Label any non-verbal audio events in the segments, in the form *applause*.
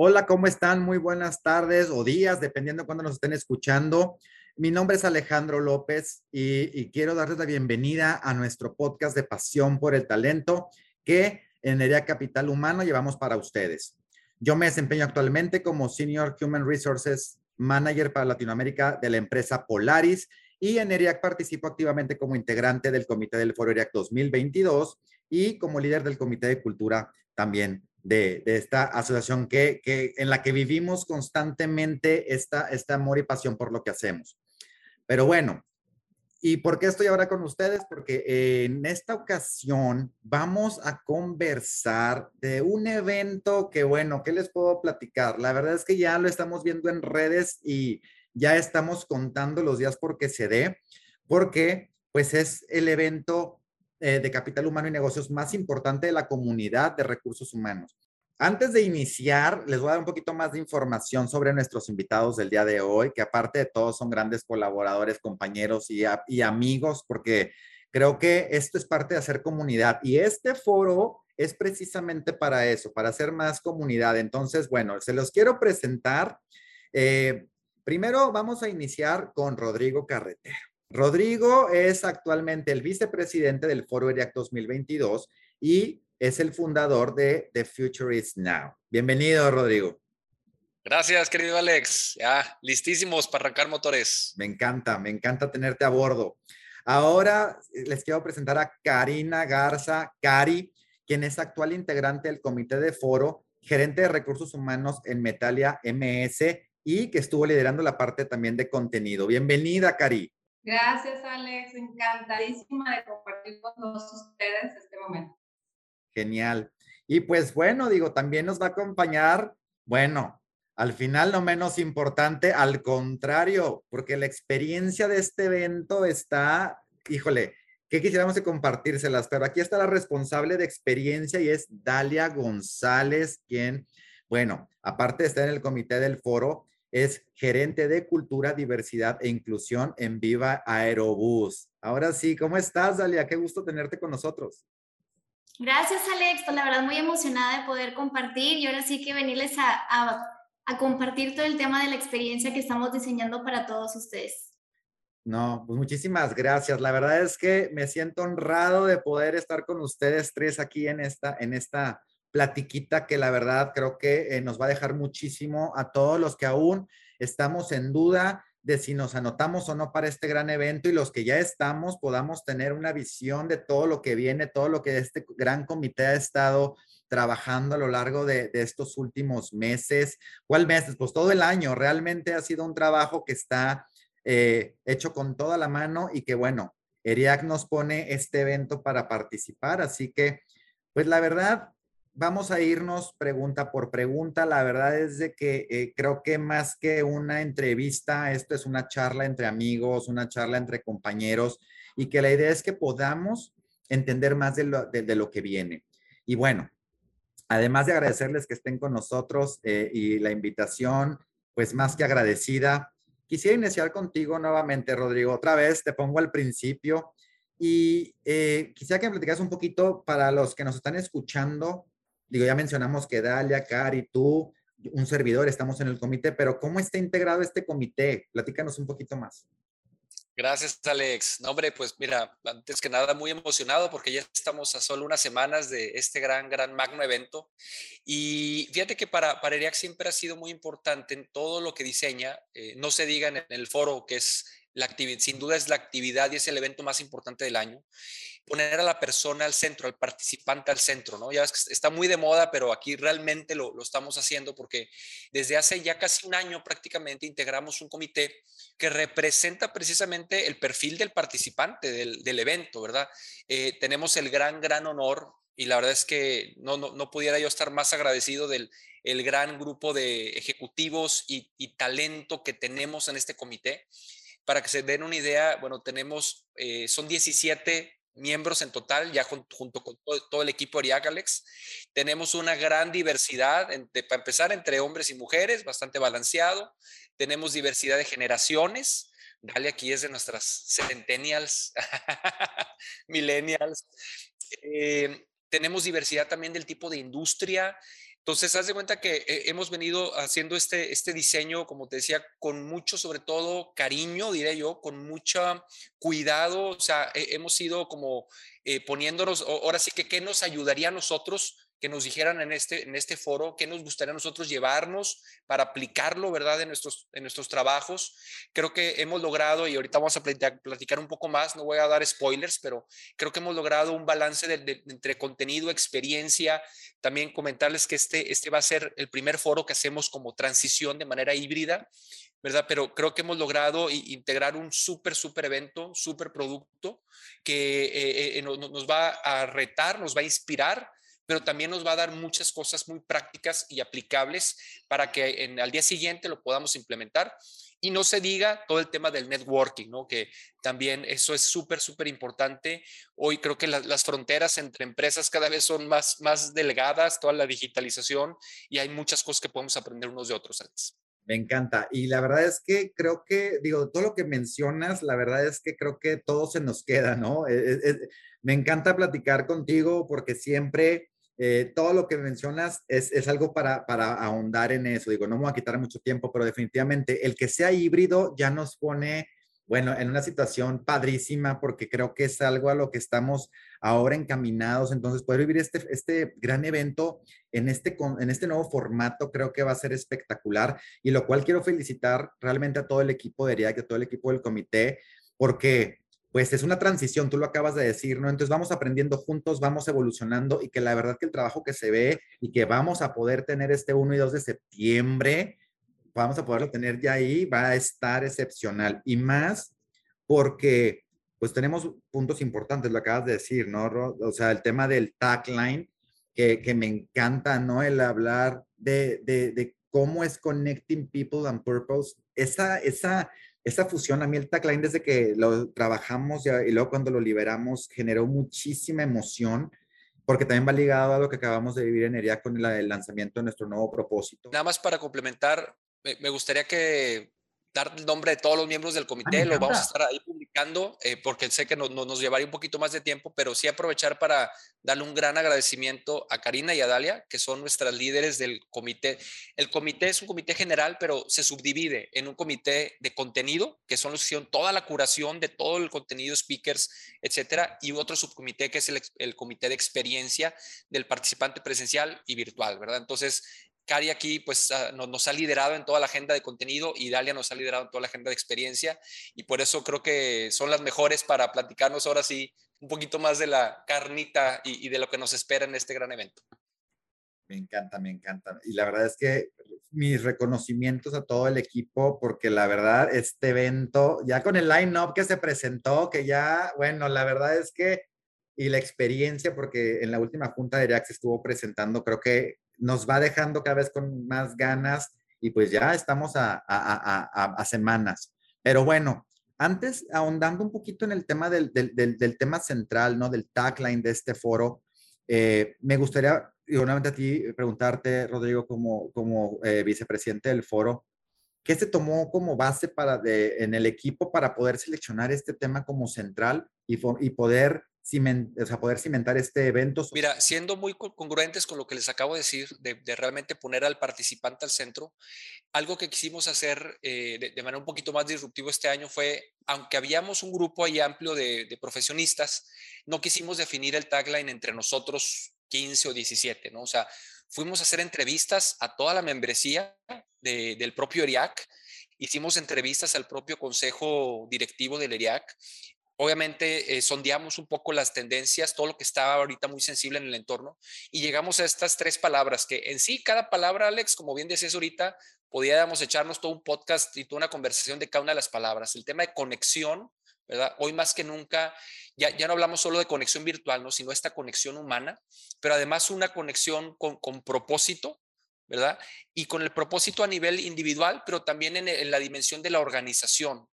Hola, ¿cómo están? Muy buenas tardes o días, dependiendo de cuándo nos estén escuchando. Mi nombre es Alejandro López y, quiero darles la bienvenida a nuestro podcast de Pasión por el Talento que en Capital Humano llevamos para ustedes. Yo me desempeño actualmente como Senior Human Resources Manager para Latinoamérica de la empresa Polaris y en ERIAC participo activamente como integrante del Comité del Foro ERIAC 2022 y como líder del Comité de Cultura también de, esta asociación que, en la que vivimos constantemente esta, este amor y pasión por lo que hacemos. Pero bueno, ¿y por qué estoy ahora con ustedes? Porque en esta ocasión vamos a conversar de un evento que, bueno, ¿qué les puedo platicar? La verdad es que ya lo estamos viendo en redes y ya estamos contando los días porque se dé, porque pues es el evento eh, de capital humano y negocios más importante de la comunidad de recursos humanos. Antes de iniciar, les voy a dar un poquito más de información sobre nuestros invitados del día de hoy, que aparte de todos son grandes colaboradores, compañeros y, amigos, porque creo que esto es parte de hacer comunidad. Y este foro es precisamente para eso, para hacer más comunidad. Entonces, bueno, se los quiero presentar. Eh, primero vamos a iniciar con Rodrigo Carretero. Rodrigo es actualmente el vicepresidente del Foro ERIAC 2022 y es el fundador de The Future is Now. Bienvenido, Rodrigo. Gracias, querido Alex. Ya, listísimos para arrancar motores. Me encanta, me encanta tenerte a bordo. Ahora les quiero presentar a Karina Garza, Cari, quien es actual integrante del comité de foro, gerente de recursos humanos en Metalia MS y que estuvo liderando la parte también de contenido. Bienvenida, Cari. Gracias, Alex. Encantadísima de compartir con todos ustedes este momento. Genial. Y pues bueno, digo, también nos va a acompañar, bueno, al final no menos importante, al contrario, porque la experiencia de este evento está, híjole, que quisiéramos de compartírselas, pero aquí está la responsable de experiencia y es Dalia González, quien, bueno, aparte de estar en el comité del foro, es gerente de cultura, diversidad e inclusión en Viva Aerobús. Ahora sí, ¿cómo estás, Dalia? Qué gusto tenerte con nosotros. Gracias, Alex. Pues la verdad, muy emocionada de poder compartir y ahora sí que venirles a, a compartir todo el tema de la experiencia que estamos diseñando para todos ustedes. No, pues muchísimas gracias. La verdad es que me siento honrado de poder estar con ustedes tres aquí en esta, en esta platiquita que la verdad creo que eh, nos va a dejar muchísimo a todos los que aún estamos en duda de si nos anotamos o no para este gran evento y los que ya estamos podamos tener una visión de todo lo que viene, todo lo que este gran comité ha estado trabajando a lo largo de, estos últimos meses. ¿Cuál meses? Pues todo el año. Realmente ha sido un trabajo que está eh, hecho con toda la mano y que bueno, ERIAC nos pone este evento para participar. Así que, pues la verdad, vamos a irnos pregunta por pregunta. La verdad es de que eh, creo que más que una entrevista, esto es una charla entre amigos, una charla entre compañeros y que la idea es que podamos entender más de lo, que viene. Y bueno, además de agradecerles que estén con nosotros eh, y la invitación, pues más que agradecida, quisiera iniciar contigo nuevamente, Rodrigo. Otra vez te pongo al principio y eh, quisiera que me platicas un poquito para los que nos están escuchando, Digo, ya mencionamos que Dalia, Cari, tú, un servidor, estamos en el comité, pero ¿cómo está integrado este comité? Platícanos un poquito más. Gracias, Alex. No, hombre, pues mira, antes que nada, muy emocionado porque ya estamos a solo unas semanas de este gran, gran magno evento. Y fíjate que para, para ERIAC siempre ha sido muy importante en todo lo que diseña, eh, no se diga en el foro, que es la actividad, sin duda es la actividad y es el evento más importante del año poner a la persona al centro, al participante al centro, ¿no? Ya ves que está muy de moda, pero aquí realmente lo, lo, estamos haciendo porque desde hace ya casi un año prácticamente integramos un comité que representa precisamente el perfil del participante del, del evento, ¿verdad? Eh, tenemos el gran, gran honor y la verdad es que no, no, no, pudiera yo estar más agradecido del el gran grupo de ejecutivos y, talento que tenemos en este comité. Para que se den una idea, bueno, tenemos, eh, son 17 miembros en total, ya junto, con todo, el equipo de Alex. Tenemos una gran diversidad, para empezar, entre hombres y mujeres, bastante balanceado. Tenemos diversidad de generaciones. Dale, aquí es de nuestras centennials, *laughs* millennials. Eh, tenemos diversidad también del tipo de industria. Entonces, haz de cuenta que eh, hemos venido haciendo este, este diseño, como te decía, con mucho, sobre todo, cariño, diré yo, con mucho cuidado. O sea, hemos ido como eh, poniéndonos, ahora sí que, ¿qué nos ayudaría a nosotros que nos dijeran en este, en este foro qué nos gustaría nosotros llevarnos para aplicarlo, ¿verdad?, en nuestros, en nuestros trabajos. Creo que hemos logrado, y ahorita vamos a platicar, un poco más, no voy a dar spoilers, pero creo que hemos logrado un balance entre contenido, experiencia. También comentarles que este, este va a ser el primer foro que hacemos como transición de manera híbrida. ¿verdad? Pero creo que hemos logrado integrar un súper, súper evento, súper producto que eh, eh, nos va a retar, nos va a inspirar pero también nos va a dar muchas cosas muy prácticas y aplicables para que en, al día siguiente lo podamos implementar. Y no se diga todo el tema del networking, ¿no? Que también eso es súper, súper importante. Hoy creo que las fronteras entre empresas cada vez son más, más delgadas, toda la digitalización, y hay muchas cosas que podemos aprender unos de otros. Alex. Me encanta. Y la verdad es que creo que, digo, todo lo que mencionas, la verdad es que creo que todo se nos queda, ¿no? E, e, e, me encanta platicar contigo porque siempre eh, todo lo que mencionas es, es algo para, para, ahondar en eso. Digo, no me voy a quitar mucho tiempo, pero definitivamente el que sea híbrido ya nos pone, bueno, en una situación padrísima porque creo que es algo a lo que estamos ahora encaminados. Entonces, poder vivir este, este gran evento en este, en este nuevo formato creo que va a ser espectacular y lo cual quiero felicitar realmente a todo el equipo de ERIAC, a todo el equipo del comité, porque pues es una transición, tú lo acabas de decir, ¿no? Entonces vamos aprendiendo juntos, vamos evolucionando y que la verdad que el trabajo que se ve y que vamos a poder tener este 1 y 2 de septiembre, vamos a poderlo tener ya ahí, va a estar excepcional. Y más porque pues tenemos puntos importantes, lo acabas de decir, ¿no? O sea, el tema del tagline, que, que me encanta, ¿no? El hablar de, de, de cómo es connecting people and purpose. Esa, esa, esta fusión, a mí el tagline desde que lo trabajamos y luego cuando lo liberamos generó muchísima emoción porque también va ligado a lo que acabamos de vivir en ERIA con el, lanzamiento de nuestro nuevo propósito. Nada más para complementar, me gustaría que dar el nombre de todos los miembros del comité, lo vamos a estar ahí publicando, eh, porque sé que nos llevaría un poquito más de tiempo, pero sí aprovechar para darle un gran agradecimiento a Karina y a Dalia, que son nuestras líderes del comité. El comité es un comité general, pero se subdivide en un comité de contenido, que son los que hicieron toda la curación de todo el contenido, speakers, etcétera, y otro subcomité que es el, el comité de experiencia del participante presencial y virtual, ¿verdad? Entonces, Cari aquí pues ah, nos, ha liderado en toda la agenda de contenido y Dalia nos ha liderado en toda la agenda de experiencia y por eso creo que son las mejores para platicarnos ahora sí un poquito más de la carnita y, de lo que nos espera en este gran evento. Me encanta, me encanta. Y la verdad es que mis reconocimientos a todo el equipo, porque la verdad, este evento, ya con el line-up que se presentó, que ya, bueno, la verdad es que, y la experiencia, porque en la última junta de se estuvo presentando, creo que nos va dejando cada vez con más ganas y pues ya estamos a, semanas. Pero bueno, antes, ahondando un poquito en el tema del, tema central, ¿no? Del tagline de este foro, eh, me gustaría, nuevamente a ti, preguntarte, Rodrigo, como, como eh, vicepresidente del foro, ¿qué se tomó como base para en el equipo para poder seleccionar este tema como central y, y poder o poder cimentar este evento? Mira, siendo muy congruentes con lo que les acabo de decir, de, realmente poner al participante al centro, algo que quisimos hacer eh, de, manera un poquito más disruptivo este año fue, aunque habíamos un grupo ahí amplio de, profesionistas, no quisimos definir el tagline entre nosotros 15 o 17, ¿no? O sea, fuimos a hacer entrevistas a toda la membresía del propio ERIAC, hicimos entrevistas al propio consejo directivo del ERIAC Obviamente eh, sondeamos un poco las tendencias, todo lo que estaba ahorita muy sensible en el entorno y llegamos a estas tres palabras que en sí cada palabra, Alex, como bien decías ahorita, podíamos echarnos todo un podcast y toda una conversación de cada una de las palabras. El tema de conexión, ¿verdad? Hoy más que nunca, ya, ya no hablamos solo de conexión virtual, ¿no? sino esta conexión humana, pero además una conexión con, con propósito, ¿verdad? Y con el propósito a nivel individual, pero también en, la dimensión de la organización.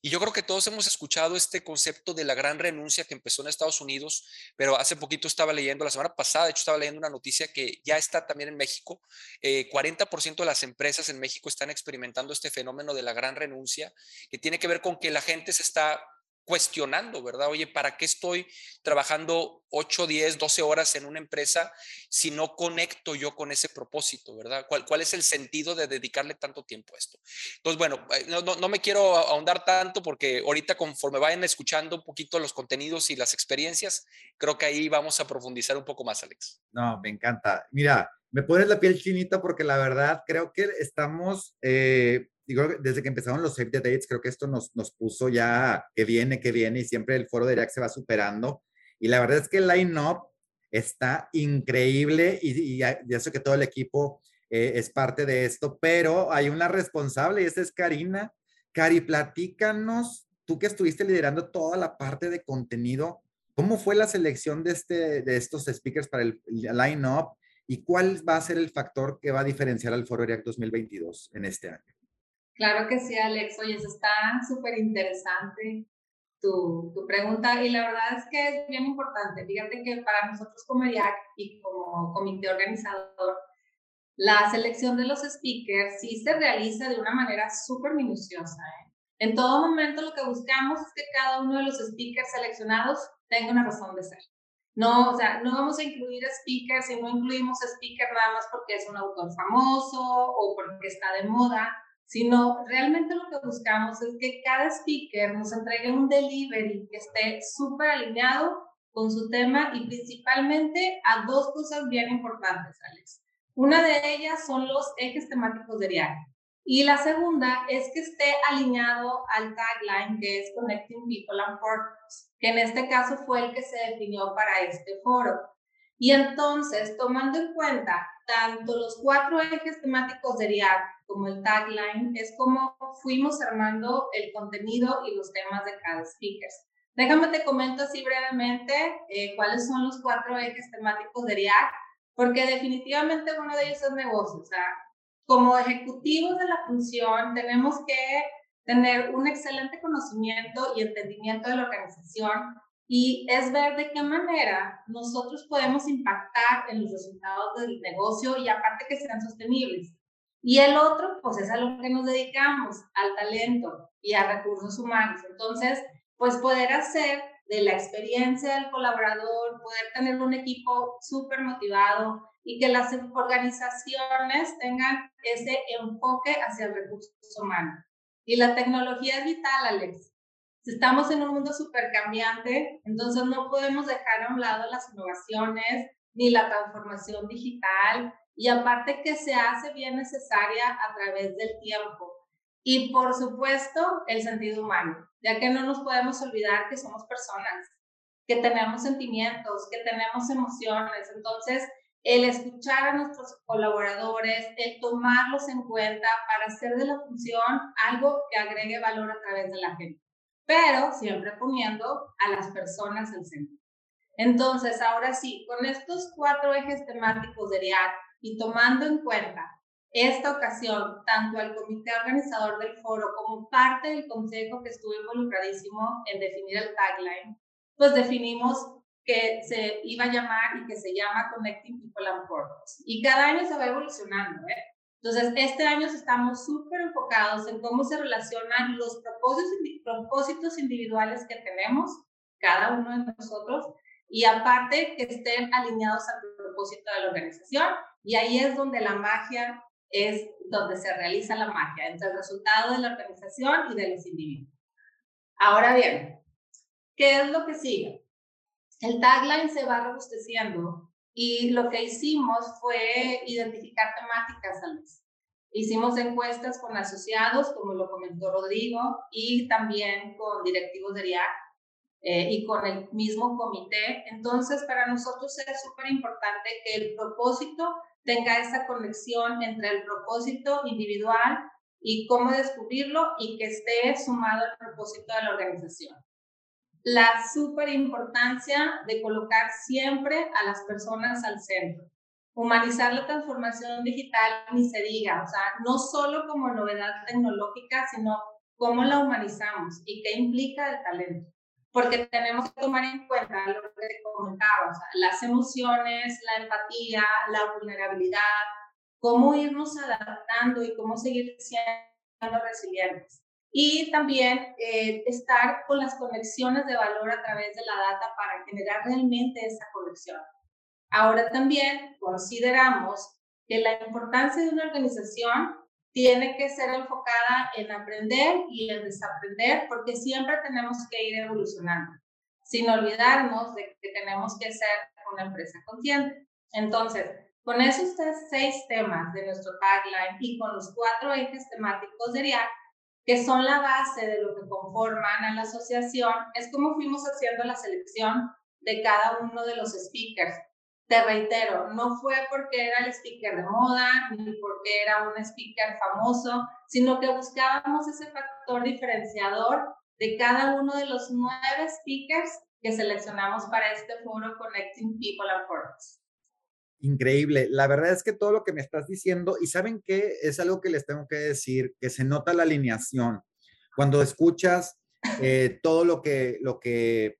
Y yo creo que todos hemos escuchado este concepto de la gran renuncia que empezó en Estados Unidos, pero hace poquito estaba leyendo, la semana pasada, de hecho estaba leyendo una noticia que ya está también en México. 40% eh, de las empresas en México están experimentando este fenómeno de la gran renuncia, que tiene que ver con que la gente se está cuestionando, ¿verdad? Oye, ¿para qué estoy trabajando 8, 10, 12 horas en una empresa si no conecto yo con ese propósito, ¿verdad? ¿Cuál, es el sentido de dedicarle tanto tiempo a esto? Entonces, bueno, eh, no, no, me quiero ahondar tanto porque ahorita conforme vayan escuchando un poquito los contenidos y las experiencias, creo que ahí vamos a profundizar un poco más, Alex. No, me encanta. Mira, me pones la piel chinita porque la verdad creo que estamos... Eh, digo, desde que empezaron los Save the Dates, creo que esto nos, nos puso ya que viene, que viene, y siempre el foro de React se va superando. Y la verdad es que el line-up está increíble y, ya, sé que todo el equipo eh, es parte de esto, pero hay una responsable y esa es Karina. Cari, platícanos, tú que estuviste liderando toda la parte de contenido, ¿cómo fue la selección de, este, de estos speakers para el, el line-up y cuál va a ser el factor que va a diferenciar al Foro React 2022 en este año? Claro que sí, Alex. Oye, eso está súper interesante tu, tu, pregunta y la verdad es que es bien importante. Fíjate que para nosotros como IAC y como comité organizador, la selección de los speakers sí se realiza de una manera súper minuciosa. ¿eh? En todo momento lo que buscamos es que cada uno de los speakers seleccionados tenga una razón de ser. No, o sea, no vamos a incluir speakers si no incluimos speaker nada más porque es un autor famoso o porque está de moda sino realmente lo que buscamos es que cada speaker nos entregue un delivery que esté súper alineado con su tema y principalmente a dos cosas bien importantes, Alex. Una de ellas son los ejes temáticos de viaje y la segunda es que esté alineado al tagline que es Connecting People and Purpose, que en este caso fue el que se definió para este foro. Y entonces, tomando en cuenta tanto los cuatro ejes temáticos de RIAC como el tagline, es como fuimos armando el contenido y los temas de cada speaker. Déjame te comento así brevemente eh, cuáles son los cuatro ejes temáticos de RIAC, porque definitivamente uno de ellos es negocio. O sea, como ejecutivos de la función tenemos que tener un excelente conocimiento y entendimiento de la organización y es ver de qué manera nosotros podemos impactar en los resultados del negocio y aparte que sean sostenibles. Y el otro, pues es a lo que nos dedicamos, al talento y a recursos humanos. Entonces, pues poder hacer de la experiencia del colaborador, poder tener un equipo súper motivado y que las organizaciones tengan ese enfoque hacia el recurso humano. Y la tecnología es vital, Alex estamos en un mundo súper cambiante, entonces no podemos dejar a un lado las innovaciones ni la transformación digital y aparte que se hace bien necesaria a través del tiempo. Y por supuesto, el sentido humano, ya que no nos podemos olvidar que somos personas, que tenemos sentimientos, que tenemos emociones. Entonces, el escuchar a nuestros colaboradores, el tomarlos en cuenta para hacer de la función algo que agregue valor a través de la gente pero siempre poniendo a las personas en centro. Entonces, ahora sí, con estos cuatro ejes temáticos de RIAC y tomando en cuenta esta ocasión, tanto el comité organizador del foro como parte del consejo que estuvo involucradísimo en definir el tagline, pues definimos que se iba a llamar y que se llama Connecting People and Purpose. Y cada año se va evolucionando, ¿eh? Entonces, este año estamos súper enfocados en cómo se relacionan los propósitos, individuales que tenemos, cada uno de nosotros, y aparte que estén alineados al propósito de la organización. Y ahí es donde la magia es donde se realiza la magia, entre el resultado de la organización y de los individuos. Ahora bien, ¿qué es lo que sigue? El tagline se va robusteciendo y lo que hicimos fue identificar temáticas. Hicimos encuestas con asociados, como lo comentó Rodrigo, y también con directivos de RIAC eh, y con el mismo comité. Entonces, para nosotros es súper importante que el propósito tenga esa conexión entre el propósito individual y cómo descubrirlo y que esté sumado al propósito de la organización la súper importancia de colocar siempre a las personas al centro. Humanizar la transformación digital, ni se diga, o sea, no solo como novedad tecnológica, sino cómo la humanizamos y qué implica el talento. Porque tenemos que tomar en cuenta lo que comentaba, o sea, las emociones, la empatía, la vulnerabilidad, cómo irnos adaptando y cómo seguir siendo resilientes. Y también eh, estar con las conexiones de valor a través de la data para generar realmente esa conexión. Ahora también consideramos que la importancia de una organización tiene que ser enfocada en aprender y en desaprender porque siempre tenemos que ir evolucionando, sin olvidarnos de que tenemos que ser una empresa consciente. Entonces, con esos seis temas de nuestro tagline y con los cuatro ejes temáticos de que son la base de lo que conforman a la asociación, es como fuimos haciendo la selección de cada uno de los speakers te reitero, no fue porque era el speaker de moda, ni porque era un speaker famoso, sino que buscábamos ese factor diferenciador de cada uno de los nueve speakers que seleccionamos para este foro Connecting People and Purpose. Increíble. La verdad es que todo lo que me estás diciendo, y saben que es algo que les tengo que decir, que se nota la alineación. Cuando escuchas eh, todo lo que, lo que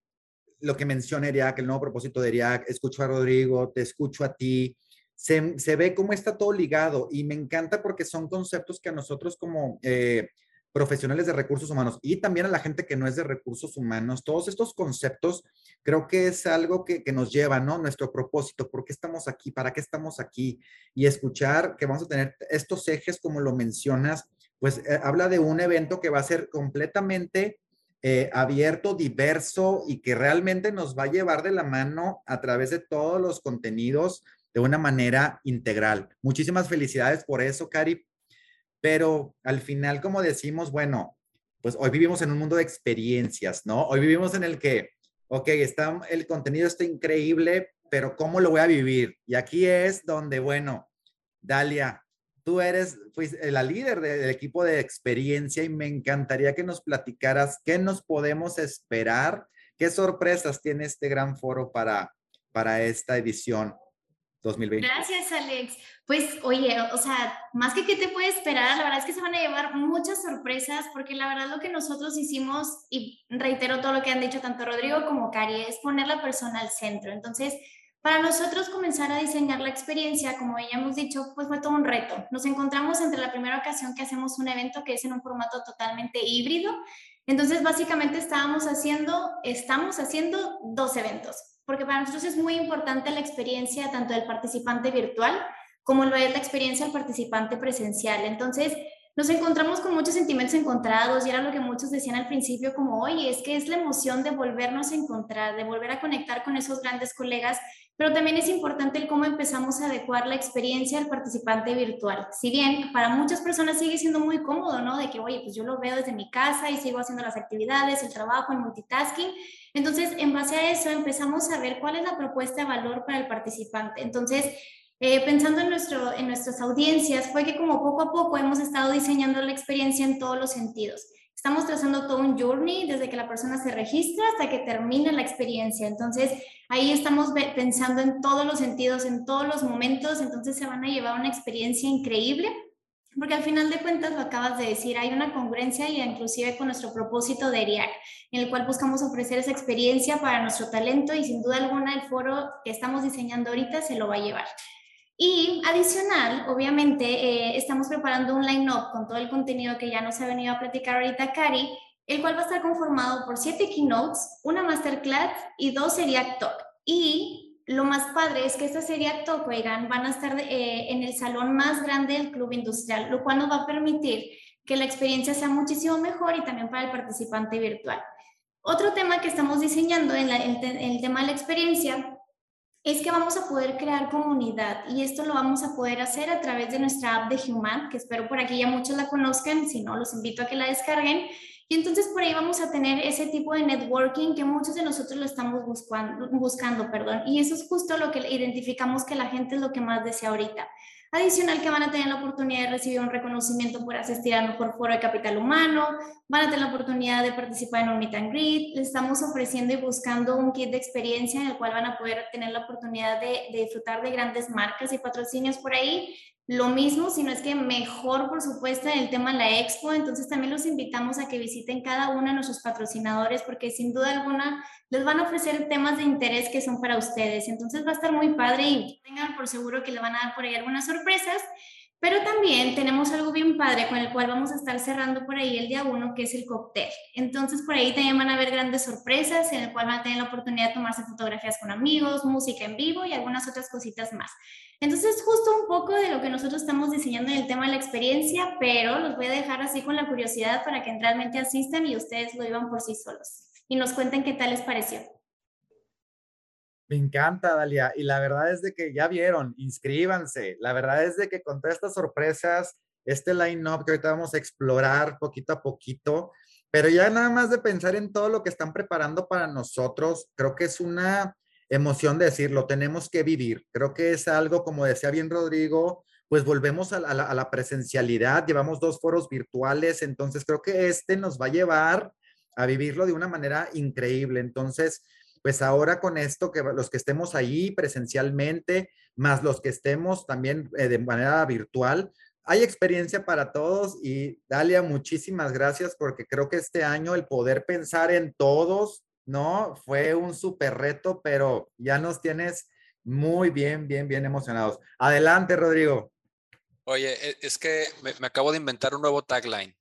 lo que menciona Eriac, el nuevo propósito de Eriac, escucho a Rodrigo, te escucho a ti, se, se, ve cómo está todo ligado y me encanta porque son conceptos que a nosotros como eh, profesionales de recursos humanos y también a la gente que no es de recursos humanos, todos estos conceptos creo que es algo que, que nos lleva, ¿no? Nuestro propósito, ¿por qué estamos aquí? ¿Para qué estamos aquí? Y escuchar que vamos a tener estos ejes como lo mencionas, pues eh, habla de un evento que va a ser completamente eh, abierto, diverso y que realmente nos va a llevar de la mano a través de todos los contenidos de una manera integral. Muchísimas felicidades por eso, Cari. Pero al final, como decimos, bueno, pues hoy vivimos en un mundo de experiencias, ¿no? Hoy vivimos en el que, ok, está, el contenido está increíble, pero ¿cómo lo voy a vivir? Y aquí es donde, bueno, Dalia, tú eres pues, la líder del equipo de experiencia y me encantaría que nos platicaras qué nos podemos esperar, qué sorpresas tiene este gran foro para, para esta edición 2020. Gracias, Alex. Pues, oye, o sea, más que qué te puede esperar, la verdad es que se van a llevar muchas sorpresas, porque la verdad lo que nosotros hicimos, y reitero todo lo que han dicho tanto Rodrigo como Cari, es poner la persona al centro. Entonces, para nosotros comenzar a diseñar la experiencia, como ya hemos dicho, pues fue todo un reto. Nos encontramos entre la primera ocasión que hacemos un evento que es en un formato totalmente híbrido. Entonces, básicamente estábamos haciendo, estamos haciendo dos eventos, porque para nosotros es muy importante la experiencia tanto del participante virtual como lo es la experiencia del participante presencial. Entonces, nos encontramos con muchos sentimientos encontrados y era lo que muchos decían al principio como, oye, es que es la emoción de volvernos a encontrar, de volver a conectar con esos grandes colegas pero también es importante el cómo empezamos a adecuar la experiencia al participante virtual. Si bien para muchas personas sigue siendo muy cómodo, ¿no? De que, oye, pues yo lo veo desde mi casa y sigo haciendo las actividades, el trabajo, el multitasking. Entonces, en base a eso, empezamos a ver cuál es la propuesta de valor para el participante. Entonces, eh, pensando en, nuestro, en nuestras audiencias, fue que como poco a poco hemos estado diseñando la experiencia en todos los sentidos. Estamos trazando todo un journey desde que la persona se registra hasta que termina la experiencia. Entonces, ahí estamos pensando en todos los sentidos, en todos los momentos. Entonces, se van a llevar una experiencia increíble. Porque al final de cuentas, lo acabas de decir, hay una congruencia y inclusive con nuestro propósito de ERIAC, en el cual buscamos ofrecer esa experiencia para nuestro talento y sin duda alguna el foro que estamos diseñando ahorita se lo va a llevar. Y adicional, obviamente, eh, estamos preparando un line-up con todo el contenido que ya nos ha venido a platicar ahorita Cari, el cual va a estar conformado por siete keynotes, una masterclass y dos sería talk. Y lo más padre es que esta serie talk, oigan, van a estar eh, en el salón más grande del club industrial, lo cual nos va a permitir que la experiencia sea muchísimo mejor y también para el participante virtual. Otro tema que estamos diseñando en el tema de la experiencia es que vamos a poder crear comunidad y esto lo vamos a poder hacer a través de nuestra app de Human, que espero por aquí ya muchos la conozcan, si no, los invito a que la descarguen. Y entonces por ahí vamos a tener ese tipo de networking que muchos de nosotros lo estamos buscando, buscando perdón. y eso es justo lo que identificamos que la gente es lo que más desea ahorita. Adicional que van a tener la oportunidad de recibir un reconocimiento por asistir al mejor foro de capital humano, van a tener la oportunidad de participar en un meet and greet, les estamos ofreciendo y buscando un kit de experiencia en el cual van a poder tener la oportunidad de, de disfrutar de grandes marcas y patrocinios por ahí lo mismo, sino es que mejor, por supuesto, el tema de la expo. Entonces también los invitamos a que visiten cada uno de nuestros patrocinadores porque sin duda alguna les van a ofrecer temas de interés que son para ustedes. Entonces va a estar muy padre y tengan por seguro que le van a dar por ahí algunas sorpresas. Pero también tenemos algo bien padre con el cual vamos a estar cerrando por ahí el día uno, que es el cóctel. Entonces por ahí también van a haber grandes sorpresas en el cual van a tener la oportunidad de tomarse fotografías con amigos, música en vivo y algunas otras cositas más. Entonces justo un poco de lo que nosotros estamos diseñando en el tema de la experiencia, pero los voy a dejar así con la curiosidad para que realmente asistan y ustedes lo vivan por sí solos y nos cuenten qué tal les pareció. Me encanta, Dalia. Y la verdad es de que ya vieron, inscríbanse. La verdad es de que con todas estas sorpresas, este line-up que ahorita vamos a explorar poquito a poquito, pero ya nada más de pensar en todo lo que están preparando para nosotros, creo que es una emoción de decir, tenemos que vivir. Creo que es algo, como decía bien Rodrigo, pues volvemos a la, a la presencialidad, llevamos dos foros virtuales, entonces creo que este nos va a llevar a vivirlo de una manera increíble. Entonces, pues ahora con esto, que los que estemos ahí presencialmente, más los que estemos también eh, de manera virtual, hay experiencia para todos y Dalia, muchísimas gracias porque creo que este año el poder pensar en todos, ¿no? Fue un súper reto, pero ya nos tienes muy bien, bien, bien emocionados. Adelante, Rodrigo. Oye, e, es que me, me acabo de inventar un nuevo tagline.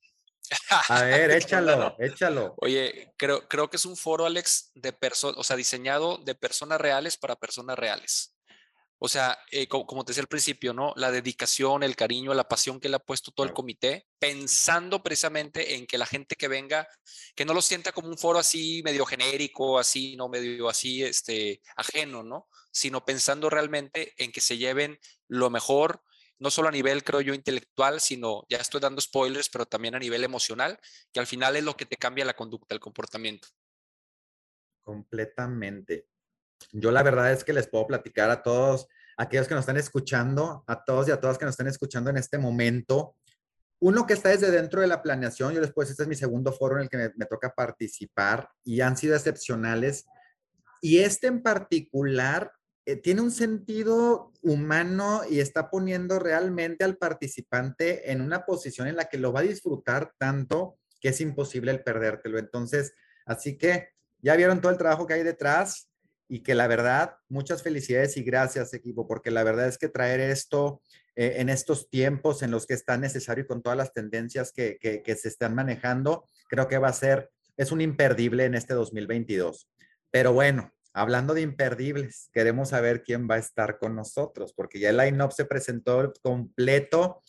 A ver, *laughs* échalo, échalo. Oye, creo, creo que es un foro, Alex, de personas, o sea, diseñado de personas reales para personas reales. O sea, eh, como, te decía al principio, ¿no? La dedicación, el cariño, la pasión que le ha puesto todo el comité, pensando precisamente en que la gente que venga, que no lo sienta como un foro así medio genérico, así, no medio así, este, ajeno, ¿no? Sino pensando realmente en que se lleven lo mejor, no solo a nivel, creo yo, intelectual, sino, ya estoy dando spoilers, pero también a nivel emocional, que al final es lo que te cambia la conducta, el comportamiento. Completamente. Yo la verdad es que les puedo platicar a todos, aquellos que nos están escuchando, a todos y a todas que nos están escuchando en este momento, uno que está desde dentro de la planeación, yo después, este es mi segundo foro en el que me, me toca participar y han sido excepcionales. Y este en particular eh, tiene un sentido humano y está poniendo realmente al participante en una posición en la que lo va a disfrutar tanto que es imposible el perdértelo. Entonces, así que ya vieron todo el trabajo que hay detrás y que la verdad, muchas felicidades y gracias equipo, porque la verdad es que traer esto eh, en estos tiempos en los que está necesario y con todas las tendencias que, que, se están manejando, creo que va a ser, es un imperdible en este 2022. Pero bueno, Hablando de imperdibles, queremos saber quién va a estar con nosotros, porque ya el line-up se presentó completo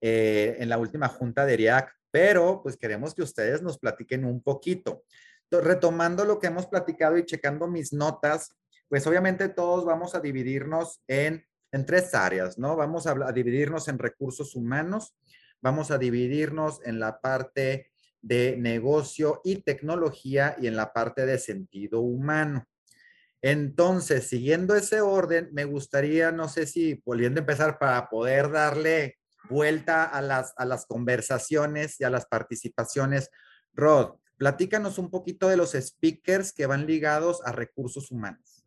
eh, en la última junta de ERIAC, pero pues queremos que ustedes nos platiquen un poquito. Retomando lo que hemos platicado y checando mis notas, pues obviamente todos vamos a dividirnos en, en tres áreas, ¿no? Vamos a, dividirnos en recursos humanos, vamos a dividirnos en la parte de negocio y tecnología y en la parte de sentido humano. Entonces, siguiendo ese orden, me gustaría, no sé si volviendo a empezar para poder darle vuelta a las, a las conversaciones y a las participaciones. Rod, platícanos un poquito de los speakers que van ligados a recursos humanos.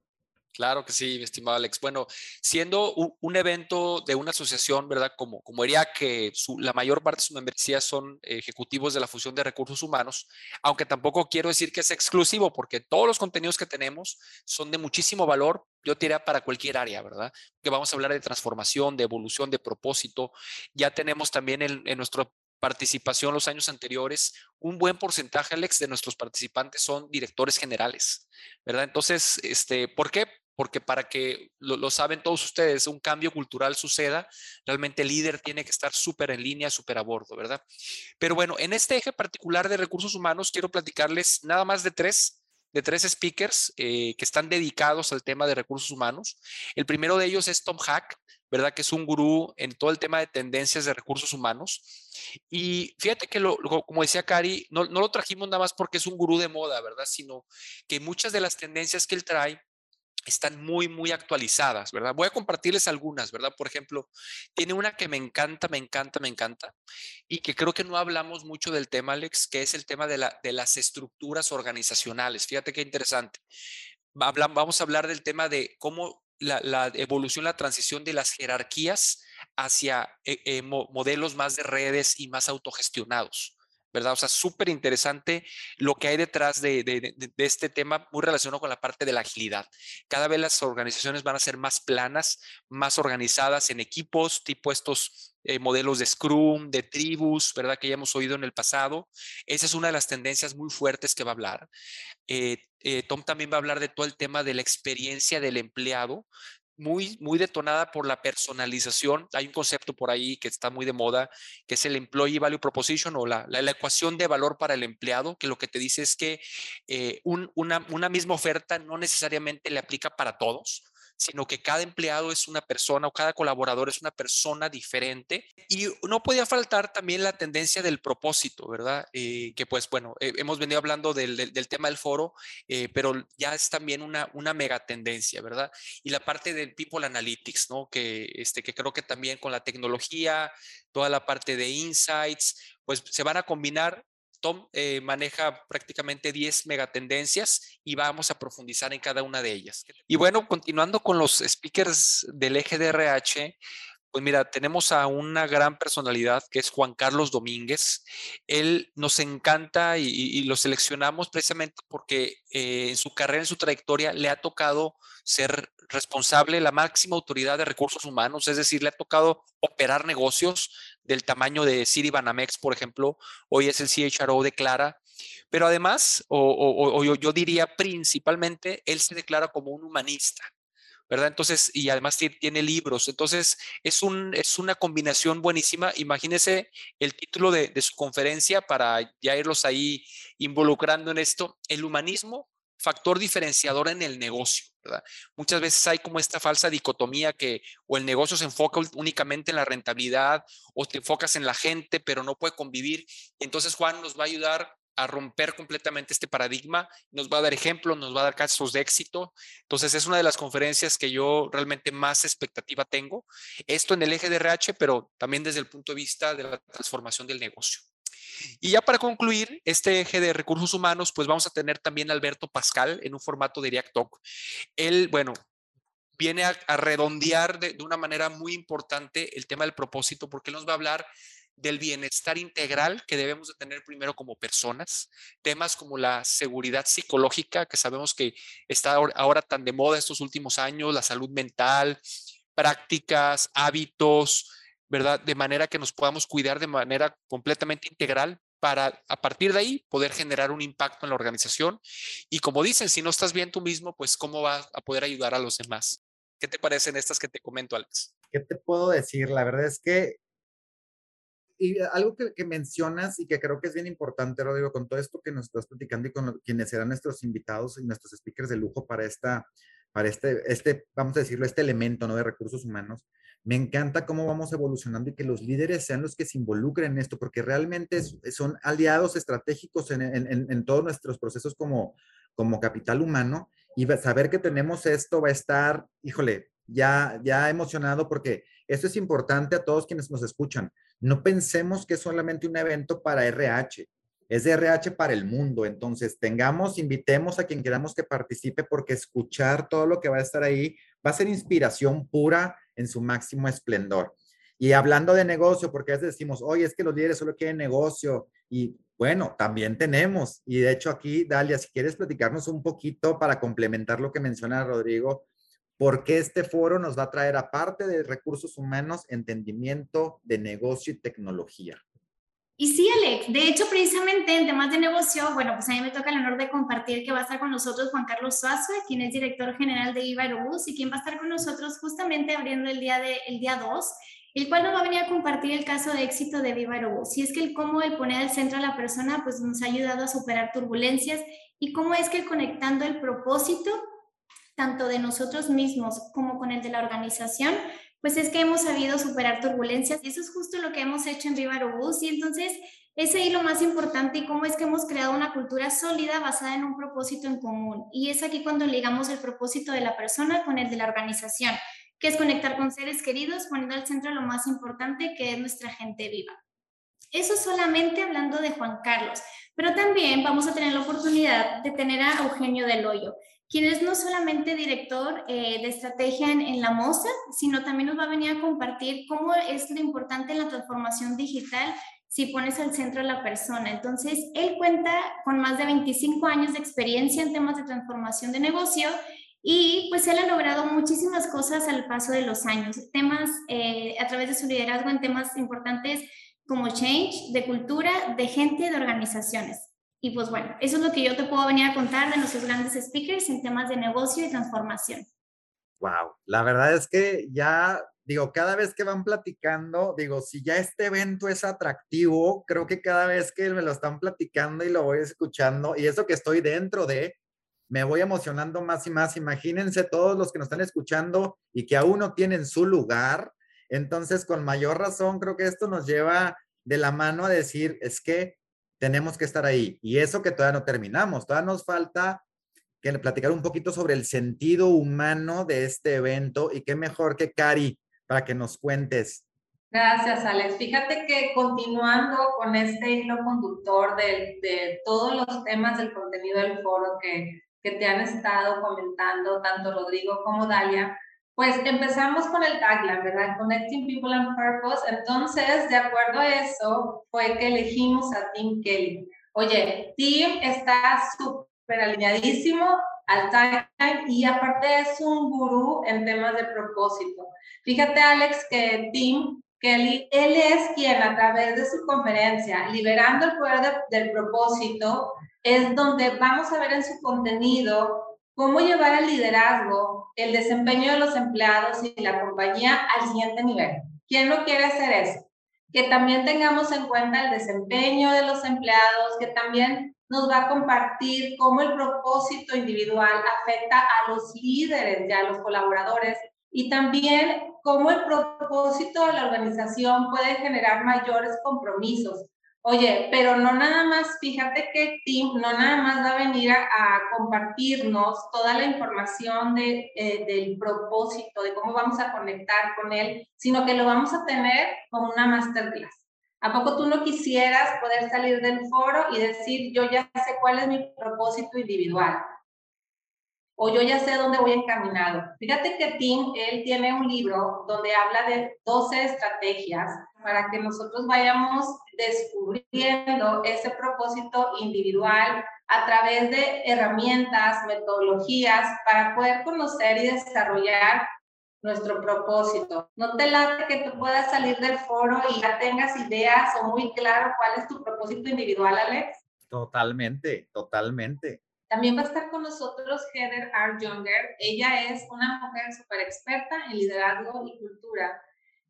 Claro que sí, mi estimado Alex. Bueno, siendo un, evento de una asociación, ¿verdad? Como, como diría que la mayor parte de su membresía son ejecutivos de la fusión de recursos humanos, aunque tampoco quiero decir que es exclusivo, porque todos los contenidos que tenemos son de muchísimo valor, yo diría para cualquier área, ¿verdad? Que vamos a hablar de transformación, de evolución, de propósito. Ya tenemos también en, en nuestra participación los años anteriores, un buen porcentaje, Alex, de nuestros participantes son directores generales, ¿verdad? Entonces, este, ¿por qué? porque para que lo, saben todos ustedes, un cambio cultural suceda, realmente el líder tiene que estar súper en línea, súper a bordo, ¿verdad? Pero bueno, en este eje particular de recursos humanos, quiero platicarles nada más de tres, de tres speakers eh, que están dedicados al tema de recursos humanos. El primero de ellos es Tom Hack, ¿verdad? Que es un gurú en todo el tema de tendencias de recursos humanos. Y fíjate que, lo, como decía Cari, no, no, lo trajimos nada más porque es un gurú de moda, ¿verdad? Sino que muchas de las tendencias que él trae están muy, muy actualizadas, ¿verdad? Voy a compartirles algunas, ¿verdad? Por ejemplo, tiene una que me encanta, me encanta, me encanta, y que creo que no hablamos mucho del tema, Alex, que es el tema de, la, de las estructuras organizacionales. Fíjate qué interesante. Vamos a hablar del tema de cómo la, evolución, la transición de las jerarquías hacia eh, eh, modelos más de redes y más autogestionados. ¿Verdad? O sea, súper interesante lo que hay detrás de, este tema muy relacionado con la parte de la agilidad. Cada vez las organizaciones van a ser más planas, más organizadas en equipos, tipo estos eh, modelos de Scrum, de tribus, ¿verdad? Que ya hemos oído en el pasado. Esa es una de las tendencias muy fuertes que va a hablar. Eh, eh, Tom también va a hablar de todo el tema de la experiencia del empleado, muy, muy detonada por la personalización. Hay un concepto por ahí que está muy de moda, que es el Employee Value Proposition o la, la, ecuación de valor para el empleado, que lo que te dice es que eh, una, una misma oferta no necesariamente le aplica para todos sino que cada empleado es una persona o cada colaborador es una persona diferente. Y no podía faltar también la tendencia del propósito, ¿verdad? Eh, que pues bueno, eh, hemos venido hablando del, del, tema del foro, eh, pero ya es también una, una mega tendencia, ¿verdad? Y la parte del People Analytics, ¿no? Que, este, que creo que también con la tecnología, toda la parte de insights, pues se van a combinar Tom eh, maneja prácticamente 10 megatendencias y vamos a profundizar en cada una de ellas. Y bueno, continuando con los speakers del eje de RH, pues mira, tenemos a una gran personalidad que es Juan Carlos Domínguez. Él nos encanta y, lo seleccionamos precisamente porque eh, en su carrera, en su trayectoria, le ha tocado ser responsable, la máxima autoridad de recursos humanos, es decir, le ha tocado operar negocios del tamaño de Banamex, por ejemplo, hoy es el CHRO de Clara, pero además, o, yo, diría principalmente, él se declara como un humanista. ¿Verdad? Entonces, y además tiene libros. Entonces, es, un, es una combinación buenísima. Imagínese el título de, de, su conferencia para ya irlos ahí involucrando en esto, el humanismo factor diferenciador en el negocio, ¿verdad? Muchas veces hay como esta falsa dicotomía que o el negocio se enfoca únicamente en la rentabilidad o te enfocas en la gente, pero no puede convivir. Entonces Juan nos va a ayudar a romper completamente este paradigma, nos va a dar ejemplos, nos va a dar casos de éxito. Entonces es una de las conferencias que yo realmente más expectativa tengo. Esto en el eje de RH, pero también desde el punto de vista de la transformación del negocio. Y ya para concluir este eje de recursos humanos, pues vamos a tener también a Alberto Pascal en un formato de React Talk. Él, bueno, viene a, redondear de, una manera muy importante el tema del propósito, porque él nos va a hablar del bienestar integral que debemos de tener primero como personas, temas como la seguridad psicológica, que sabemos que está ahora tan de moda estos últimos años, la salud mental, prácticas, hábitos, ¿verdad? De manera que nos podamos cuidar de manera completamente integral para a partir de ahí poder generar un impacto en la organización. Y como dicen, si no estás bien tú mismo, pues cómo vas a poder ayudar a los demás. ¿Qué te parecen estas que te comento, Alex? ¿Qué te puedo decir? La verdad es que y algo que, mencionas y que creo que es bien importante, Rodrigo, con todo esto que nos estás platicando y con quienes serán nuestros invitados y nuestros speakers de lujo para esta, para este, este, vamos a decirlo, este elemento, ¿no? De recursos humanos, me encanta cómo vamos evolucionando y que los líderes sean los que se involucren en esto, porque realmente son aliados estratégicos en, todos nuestros procesos como, como capital humano. Y saber que tenemos esto va a estar, híjole, ya, ya emocionado porque esto es importante a todos quienes nos escuchan. No pensemos que es solamente un evento para RH, es RH para el mundo. Entonces, tengamos, invitemos a quien queramos que participe porque escuchar todo lo que va a estar ahí va a ser inspiración pura en su máximo esplendor. Y hablando de negocio, porque a veces decimos, oye, es que los líderes solo quieren negocio. Y bueno, también tenemos. Y de hecho aquí, Dalia, si quieres platicarnos un poquito para complementar lo que menciona Rodrigo, ¿por qué este foro nos va a traer, aparte de recursos humanos, entendimiento de negocio y tecnología? Y sí, Alex, de hecho, precisamente en temas de negocio, bueno, pues a mí me toca el honor de compartir que va a estar con nosotros Juan Carlos Suazue, quien es director general de IVA Aerobús y quien va a estar con nosotros justamente abriendo el día, de, el día 2, el cual nos va a venir a compartir el caso de éxito de Viva Aerobús. Y es que el cómo el poner al centro a la persona, pues nos ha ayudado a superar turbulencias y cómo es que conectando el propósito, tanto de nosotros mismos como con el de la organización, pues es que hemos sabido superar turbulencias y eso es justo lo que hemos hecho en Viva Aerobús y entonces Es ahí lo más importante y cómo es que hemos creado una cultura sólida basada en un propósito en común. Y es aquí cuando ligamos el propósito de la persona con el de la organización, que es conectar con seres queridos, poniendo al centro lo más importante que es nuestra gente viva. Eso solamente hablando de Juan Carlos, pero también vamos a tener la oportunidad de tener a Eugenio Del Hoyo, quien es no solamente director eh, de estrategia en, la MOSA, sino también nos va a venir a compartir cómo es lo importante en la transformación digital si pones al centro a la persona. Entonces, él cuenta con más de 25 años de experiencia en temas de transformación de negocio y pues él ha logrado muchísimas cosas al paso de los años, temas eh, a través de su liderazgo en temas importantes como change, de cultura, de gente, de organizaciones. Y pues bueno, eso es lo que yo te puedo venir a contar de nuestros grandes speakers en temas de negocio y transformación. Wow, la verdad es que ya, digo, cada vez que van platicando, digo, si ya este evento es atractivo, creo que cada vez que me lo están platicando y lo voy escuchando, y eso que estoy dentro de, me voy emocionando más y más. Imagínense todos los que nos están escuchando y que aún no tienen su lugar. Entonces, con mayor razón, creo que esto nos lleva de la mano a decir, es que tenemos que estar ahí. Y eso que todavía no terminamos, todavía nos falta platicar un poquito sobre el sentido humano de este evento y qué mejor que Cari para que nos cuentes. Gracias, Alex. Fíjate que continuando con este hilo conductor de, de todos los temas del contenido del foro que, que te han estado comentando tanto Rodrigo como Dalia, pues empezamos con el tagline, ¿verdad? Connecting People and Purpose. Entonces, de acuerdo a eso, fue que elegimos a Tim Kelly. Oye, Tim está súper alineadísimo al tagline y aparte es un gurú en temas de propósito. Fíjate, Alex, que Tim Kelly, él es quien a través de su conferencia, Liberando el Poder del Propósito, es donde vamos a ver en su contenido cómo llevar el liderazgo, el desempeño de los empleados y la compañía al siguiente nivel. ¿Quién no quiere hacer eso? Que también tengamos en cuenta el desempeño de los empleados, que también nos va a compartir cómo el propósito individual afecta a los líderes y a los colaboradores y también cómo el propósito de la organización puede generar mayores compromisos, Oye, pero no nada más, fíjate que Tim no nada más va a venir a, compartirnos toda la información de, eh, del propósito, de cómo vamos a conectar con él, sino que lo vamos a tener como una masterclass. ¿A poco tú no quisieras poder salir del foro y decir, yo ya sé cuál es mi propósito individual? O yo ya sé dónde voy encaminado. Fíjate que Tim, él tiene un libro donde habla de 12 estrategias para que nosotros vayamos descubriendo ese propósito individual a través de herramientas, metodologías para poder conocer y desarrollar nuestro propósito. No te late que tú puedas salir del foro y ya tengas ideas o muy claro cuál es tu propósito individual, Alex. Totalmente, totalmente. También va a estar con nosotros Heather R. Younger. Ella es una mujer súper experta en liderazgo y cultura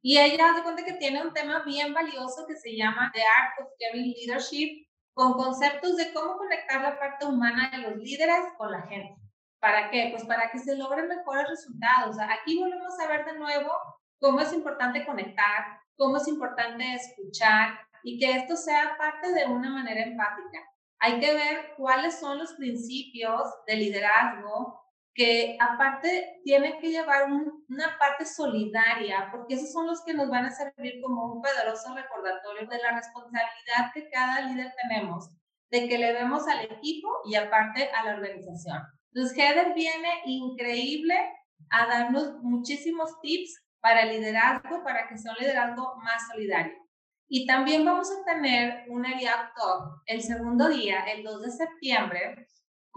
y ella hace cuenta que tiene un tema bien valioso que se llama The Art of Caring Leadership, con conceptos de cómo conectar la parte humana de los líderes con la gente. ¿Para qué? Pues para que se logren mejores resultados. Aquí volvemos a ver de nuevo cómo es importante conectar, cómo es importante escuchar y que esto sea parte de una manera empática. Hay que ver cuáles son los principios de liderazgo que aparte tienen que llevar una parte solidaria, porque esos son los que nos van a servir como un poderoso recordatorio de la responsabilidad que cada líder tenemos, de que le vemos al equipo y aparte a la organización. Entonces, Heather viene increíble a darnos muchísimos tips para liderazgo, para que sea un liderazgo más solidario. Y también vamos a tener un Area Talk el segundo día, el 2 de septiembre,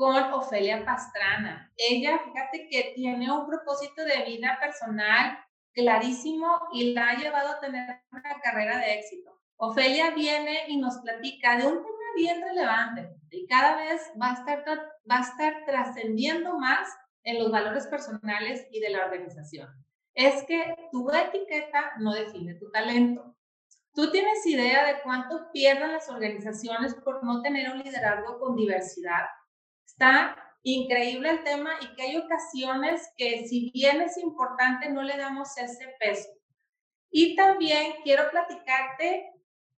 con Ofelia Pastrana. Ella, fíjate que tiene un propósito de vida personal clarísimo y la ha llevado a tener una carrera de éxito. Ofelia viene y nos platica de un tema bien relevante y cada vez va a estar, va a estar trascendiendo más en los valores personales y de la organización. Es que tu etiqueta no define tu talento. ¿Tú tienes idea de cuánto pierden las organizaciones por no tener un liderazgo con diversidad? Está increíble el tema y que hay ocasiones que si bien es importante no le damos ese peso. Y también quiero platicarte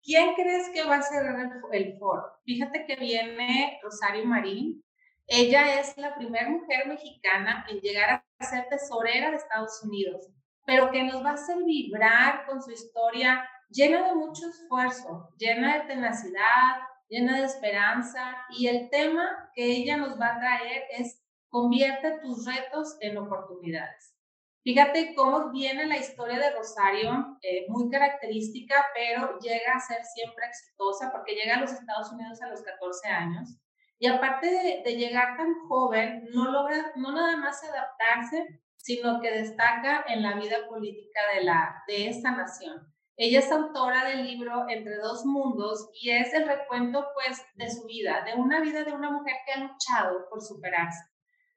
¿quién crees que va a cerrar el, foro? Fíjate que viene Rosario Marín. Ella es la primera mujer mexicana en llegar a ser tesorera de Estados Unidos, pero que nos va a hacer vibrar con su historia llena de mucho esfuerzo, llena de tenacidad, llena de esperanza. Y el tema que ella nos va a traer es convierte tus retos en oportunidades. Fíjate cómo viene la historia de Rosario, eh, muy característica, pero llega a ser siempre exitosa porque llega a los Estados Unidos a los 14 años. Y aparte de, de llegar tan joven, no logra no nada más adaptarse, sino que destaca en la vida política de, la, de esta nación. Ella es autora del libro Entre dos mundos y es el recuento pues de su vida, de una vida de una mujer que ha luchado por superarse.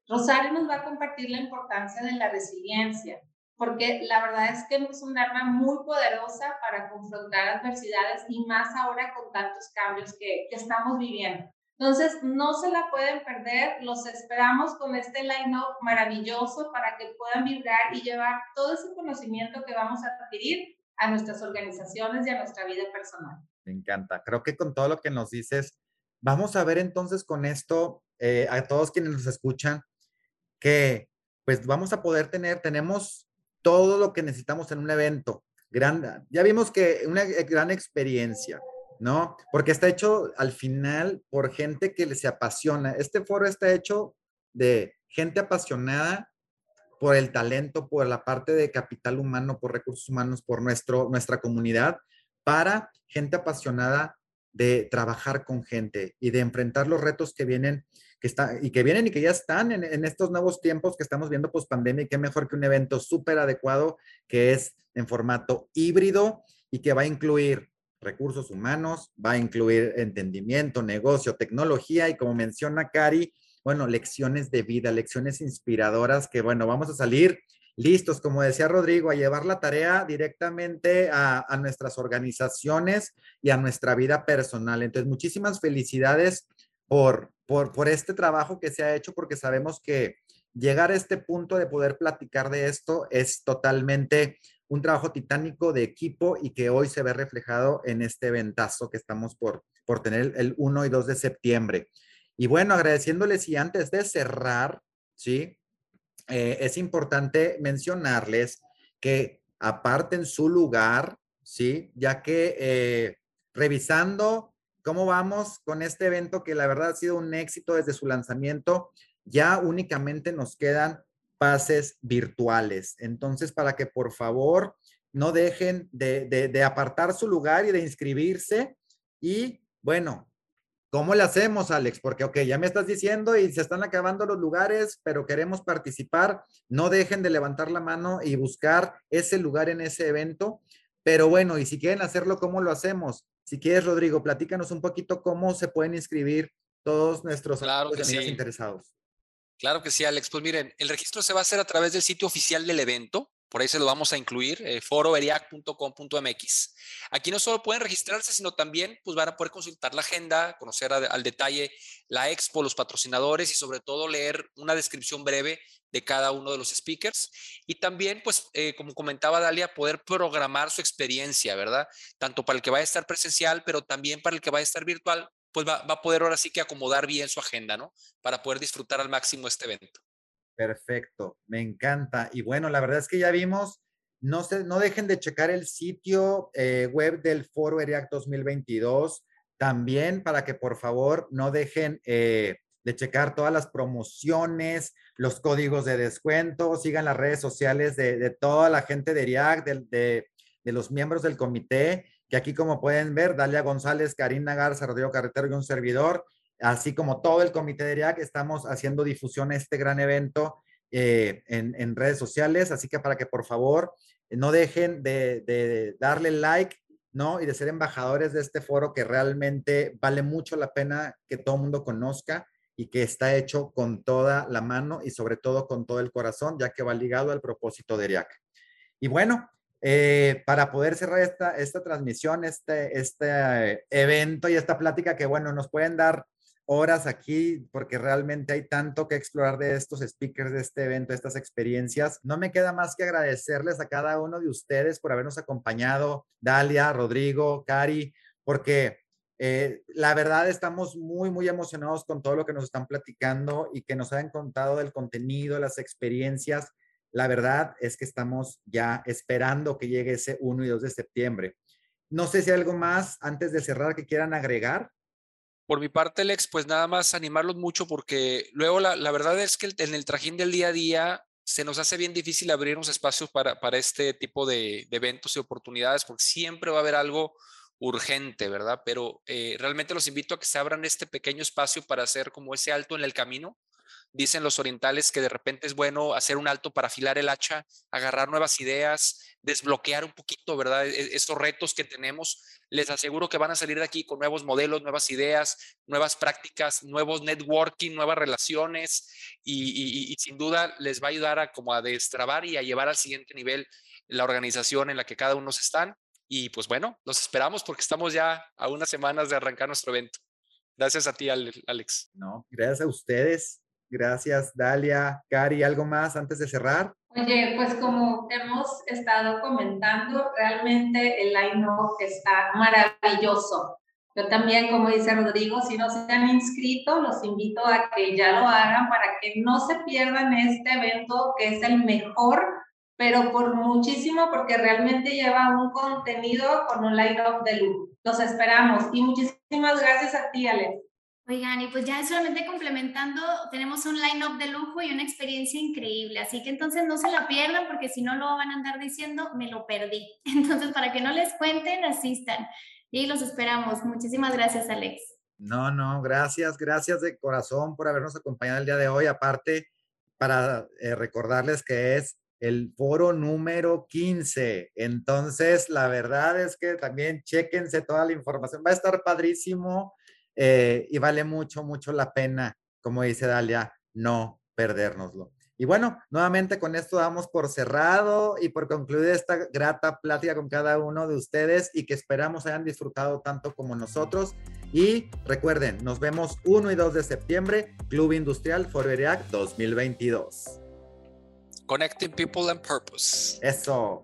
Rosario nos va a compartir la importancia de la resiliencia, porque la verdad es que es un arma muy poderosa para confrontar adversidades y más ahora con tantos cambios que, que estamos viviendo. Entonces, no se la pueden perder, los esperamos con este line-up maravilloso para que puedan vibrar y llevar todo ese conocimiento que vamos a adquirir a nuestras organizaciones y a nuestra vida personal. Me encanta. Creo que con todo lo que nos dices, vamos a ver entonces con esto, eh, a todos quienes nos escuchan, que pues vamos a poder tener, tenemos todo lo que necesitamos en un evento grande. Ya vimos que una gran experiencia, ¿no? Porque está hecho al final por gente que se apasiona. Este foro está hecho de gente apasionada por el talento, por la parte de capital humano, por recursos humanos, por nuestro, nuestra comunidad, para gente apasionada de trabajar con gente y de enfrentar los retos que vienen que está, y que vienen y que ya están en, estos nuevos tiempos que estamos viendo post pandemia y qué mejor que un evento súper adecuado que es en formato híbrido y que va a incluir recursos humanos, va a incluir entendimiento, negocio, tecnología y como menciona Cari, bueno, lecciones de vida, lecciones inspiradoras que, bueno, vamos a salir listos, como decía Rodrigo, a llevar la tarea directamente a, nuestras organizaciones y a nuestra vida personal. Entonces, muchísimas felicidades por, por, este trabajo que se ha hecho, porque sabemos que llegar a este punto de poder platicar de esto es totalmente un trabajo titánico de equipo y que hoy se ve reflejado en este ventazo que estamos por, por tener el 1 y 2 de septiembre. Y bueno, agradeciéndoles y antes de cerrar, ¿sí? Eh, es importante mencionarles que aparten su lugar, ¿sí? Ya que eh, revisando cómo vamos con este evento que la verdad ha sido un éxito desde su lanzamiento, ya únicamente nos quedan pases virtuales. Entonces, para que por favor no dejen de, de apartar su lugar y de inscribirse. Y bueno, ¿Cómo le hacemos, Alex? Porque, ok, ya me estás diciendo y se están acabando los lugares, pero queremos participar. No dejen de levantar la mano y buscar ese lugar en ese evento. Pero bueno, y si quieren hacerlo, ¿cómo lo hacemos? Si quieres, Rodrigo, platícanos un poquito cómo se pueden inscribir todos nuestros claro interesados. Claro que sí, Alex. Pues miren, el registro se va a hacer a través del sitio oficial del evento por ahí se lo vamos a incluir, eh, foroeriac.com.mx. Aquí no solo pueden registrarse, sino también pues, van a poder consultar la agenda, conocer al detalle la expo, los patrocinadores y sobre todo leer una descripción breve de cada uno de los speakers. Y también, pues, eh, como comentaba Dalia, poder programar su experiencia, ¿verdad? Tanto para el que va a estar presencial, pero también para el que va a estar virtual, pues va, va a poder ahora sí que acomodar bien su agenda, ¿no? Para poder disfrutar al máximo este evento. Perfecto, me encanta. Y bueno, la verdad es que ya vimos, no, se, no dejen de checar el sitio eh, web del Foro ERIAC 2022, también para que por favor no dejen eh, de checar todas las promociones, los códigos de descuento, sigan las redes sociales de, toda la gente de ERIAC, de, de, los miembros del comité, que aquí como pueden ver, Dalia González, Karina Garza, Rodrigo Carretero y un servidor, así como todo el comité de RIAC, estamos haciendo difusión a este gran evento eh, en, redes sociales, así que para que por favor no dejen de, darle like, ¿no? Y de ser embajadores de este foro que realmente vale mucho la pena que todo el mundo conozca y que está hecho con toda la mano y sobre todo con todo el corazón, ya que va ligado al propósito de RIAC. Y bueno, eh, para poder cerrar esta, esta transmisión, este, este evento y esta plática que, bueno, nos pueden dar horas aquí porque realmente hay tanto que explorar de estos speakers, de este evento, de estas experiencias. No me queda más que agradecerles a cada uno de ustedes por habernos acompañado, Dalia, Rodrigo, Cari, porque eh, la verdad estamos muy, muy emocionados con todo lo que nos están platicando y que nos han contado del contenido, las experiencias. La verdad es que estamos ya esperando que llegue ese 1 y 2 de septiembre. No sé si hay algo más antes de cerrar que quieran agregar. Por mi parte, Alex, pues nada más animarlos mucho porque luego la, verdad es que en el trajín del día a día se nos hace bien difícil abrirnos espacios para, para este tipo de, de, eventos y oportunidades porque siempre va a haber algo urgente, ¿verdad? Pero eh, realmente los invito a que se abran este pequeño espacio para hacer como ese alto en el camino. Dicen los orientales que de repente es bueno hacer un alto para afilar el hacha, agarrar nuevas ideas, desbloquear un poquito, ¿verdad? E-, estos retos que tenemos. Les aseguro que van a salir de aquí con nuevos modelos, nuevas ideas, nuevas prácticas, nuevos networking, nuevas relaciones y, y sin duda les va a ayudar a como a destrabar y a llevar al siguiente nivel la organización en la que cada uno están y pues bueno, los esperamos porque estamos ya a unas semanas de arrancar nuestro evento. Gracias a ti, Alex. No, gracias a ustedes. Gracias, Dalia. Cari, ¿algo más antes de cerrar? Oye, pues como hemos estado comentando, realmente el line-up está maravilloso. Yo también, como dice Rodrigo, si no se han inscrito, los invito a que ya lo hagan para que no se pierdan este evento que es el mejor pero por muchísimo porque realmente lleva un contenido con un line-up de lujo. Los esperamos y muchísimas gracias a ti, Alex. Oigan, y pues ya solamente complementando, tenemos un line-up de lujo y una experiencia increíble, así que entonces no se la pierdan porque si no lo van a andar diciendo, me lo perdí. *laughs* Entonces, para que no les cuenten, asistan y los esperamos. Muchísimas gracias, Alex. No, no, gracias, gracias de corazón por habernos acompañado el día de hoy. Aparte, para eh, recordarles que es el foro número 15. Entonces, la verdad es que también chequense toda la información. Va a estar padrísimo eh, y vale mucho, mucho la pena, como dice Dalia, no perdérnoslo. Y bueno, nuevamente con esto damos por cerrado y por concluir esta grata plática con cada uno de ustedes y que esperamos hayan disfrutado tanto como nosotros. Y recuerden, nos vemos 1 y 2 de septiembre, Club Industrial Forberiac 2022. Connecting People and Purpose. Eso.